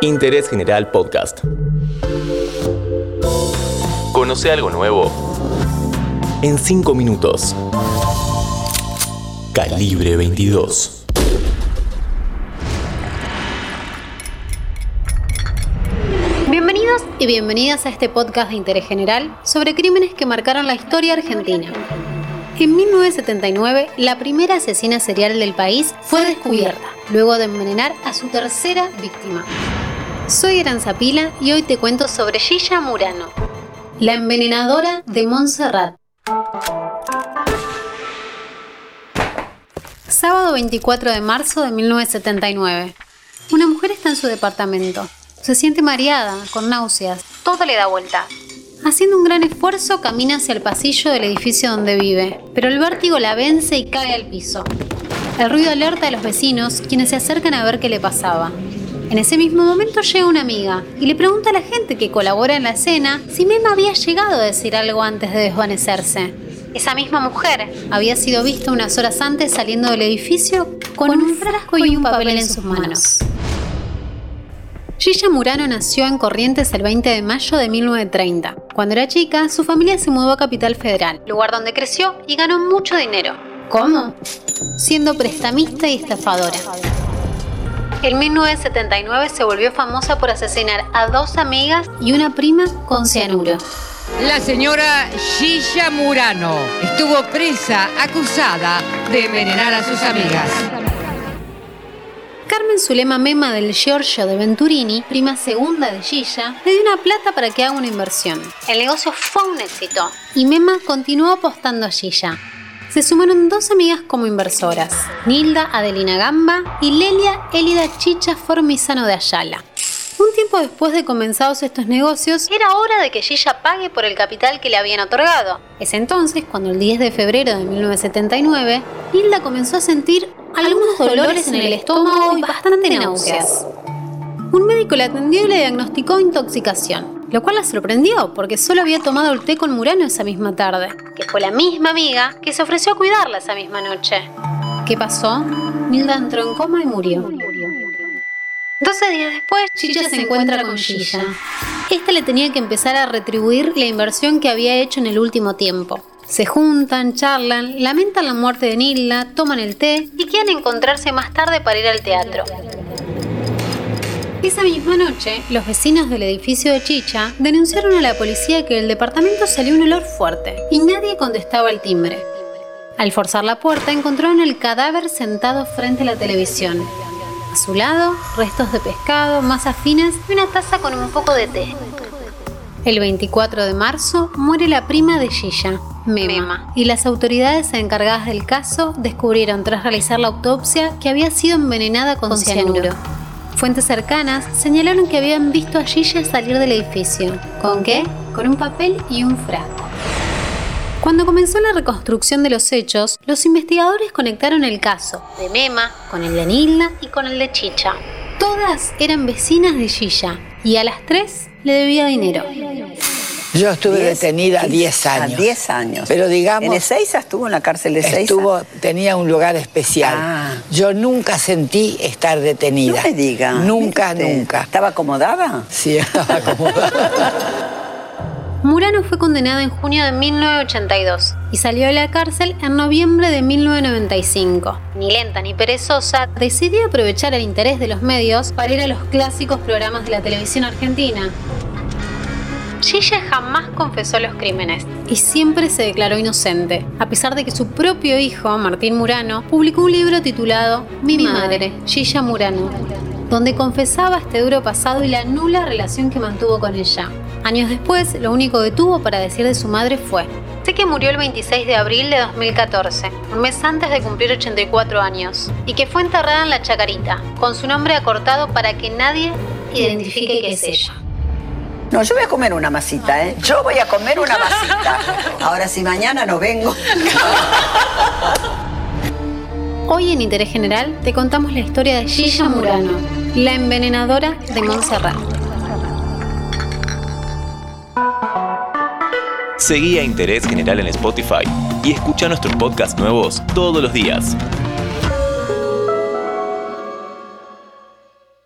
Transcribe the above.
Interés General Podcast. Conoce algo nuevo en 5 minutos. Calibre 22. Bienvenidos y bienvenidas a este podcast de interés general sobre crímenes que marcaron la historia argentina. En 1979, la primera asesina serial del país fue descubierta, luego de envenenar a su tercera víctima. Soy Aranzapila y hoy te cuento sobre Gilla Murano, la envenenadora de Montserrat. Sábado 24 de marzo de 1979. Una mujer está en su departamento. Se siente mareada, con náuseas. Todo le da vuelta. Haciendo un gran esfuerzo, camina hacia el pasillo del edificio donde vive, pero el vértigo la vence y cae al piso. El ruido alerta a los vecinos, quienes se acercan a ver qué le pasaba. En ese mismo momento llega una amiga y le pregunta a la gente que colabora en la escena si Mema había llegado a decir algo antes de desvanecerse. Esa misma mujer había sido vista unas horas antes saliendo del edificio con un frasco y un papel en sus manos. Gilla Murano nació en Corrientes el 20 de mayo de 1930. Cuando era chica, su familia se mudó a Capital Federal, lugar donde creció y ganó mucho dinero. ¿Cómo? Siendo prestamista y estafadora. En 1979 se volvió famosa por asesinar a dos amigas y una prima con cianuro. La señora Gilla Murano estuvo presa acusada de envenenar a sus amigas. Carmen Zulema Mema del Giorgio de Venturini, prima segunda de Gilla, le dio una plata para que haga una inversión. El negocio fue un éxito y Mema continuó apostando a Gilla. Se sumaron dos amigas como inversoras, Nilda Adelina Gamba y Lelia Elida Chicha Formizano de Ayala. Un tiempo después de comenzados estos negocios, era hora de que Gilla pague por el capital que le habían otorgado. Es entonces cuando el 10 de febrero de 1979, Nilda comenzó a sentir algunos dolores en el estómago y bastante náuseas. Un médico la atendió y le diagnosticó intoxicación, lo cual la sorprendió porque solo había tomado el té con Murano esa misma tarde, que fue la misma amiga que se ofreció a cuidarla esa misma noche. ¿Qué pasó? Nilda entró en coma y murió. 12 días después, Chicha se encuentra con Gilla. Esta le tenía que empezar a retribuir la inversión que había hecho en el último tiempo. Se juntan, charlan, lamentan la muerte de Nilda, toman el té y quieren encontrarse más tarde para ir al teatro. Esa misma noche, los vecinos del edificio de Chicha denunciaron a la policía que del departamento salió un olor fuerte y nadie contestaba al timbre. Al forzar la puerta encontraron el cadáver sentado frente a la televisión. A su lado, restos de pescado, masas finas y una taza con un poco de té. El 24 de marzo muere la prima de Gilla, Mema, y las autoridades encargadas del caso descubrieron tras realizar la autopsia que había sido envenenada con, con cianuro. Fuentes cercanas señalaron que habían visto a Gilla salir del edificio. ¿Con qué? Con un papel y un frasco. Cuando comenzó la reconstrucción de los hechos, los investigadores conectaron el caso de Mema con el de Nilda y con el de Chicha. Todas eran vecinas de Gilla y a las tres le debía dinero. Yo estuve detenida 10 años. 10 años. Pero digamos. ¿En Ezeiza estuvo en la cárcel de Ezeiza? Estuvo, tenía un lugar especial. Ah. Yo nunca sentí estar detenida. No me diga. Nunca, nunca. ¿Estaba acomodada? Sí, estaba acomodada. Murano fue condenada en junio de 1982 y salió de la cárcel en noviembre de 1995. Ni lenta ni perezosa, decidió aprovechar el interés de los medios para ir a los clásicos programas de la televisión argentina. Gilla jamás confesó los crímenes y siempre se declaró inocente, a pesar de que su propio hijo, Martín Murano, publicó un libro titulado Mi madre, Gilla Murano, donde confesaba este duro pasado y la nula relación que mantuvo con ella. Años después, lo único que tuvo para decir de su madre fue, sé que murió el 26 de abril de 2014, un mes antes de cumplir 84 años, y que fue enterrada en la Chacarita, con su nombre acortado para que nadie identifique que es ella. No, yo voy a comer una masita, ¿eh? Yo voy a comer una masita. Ahora, si mañana no vengo. Hoy en Interés General te contamos la historia de Gilla Murano, la envenenadora de Montserrat. Seguí a Interés General en Spotify y escucha nuestros podcasts nuevos todos los días.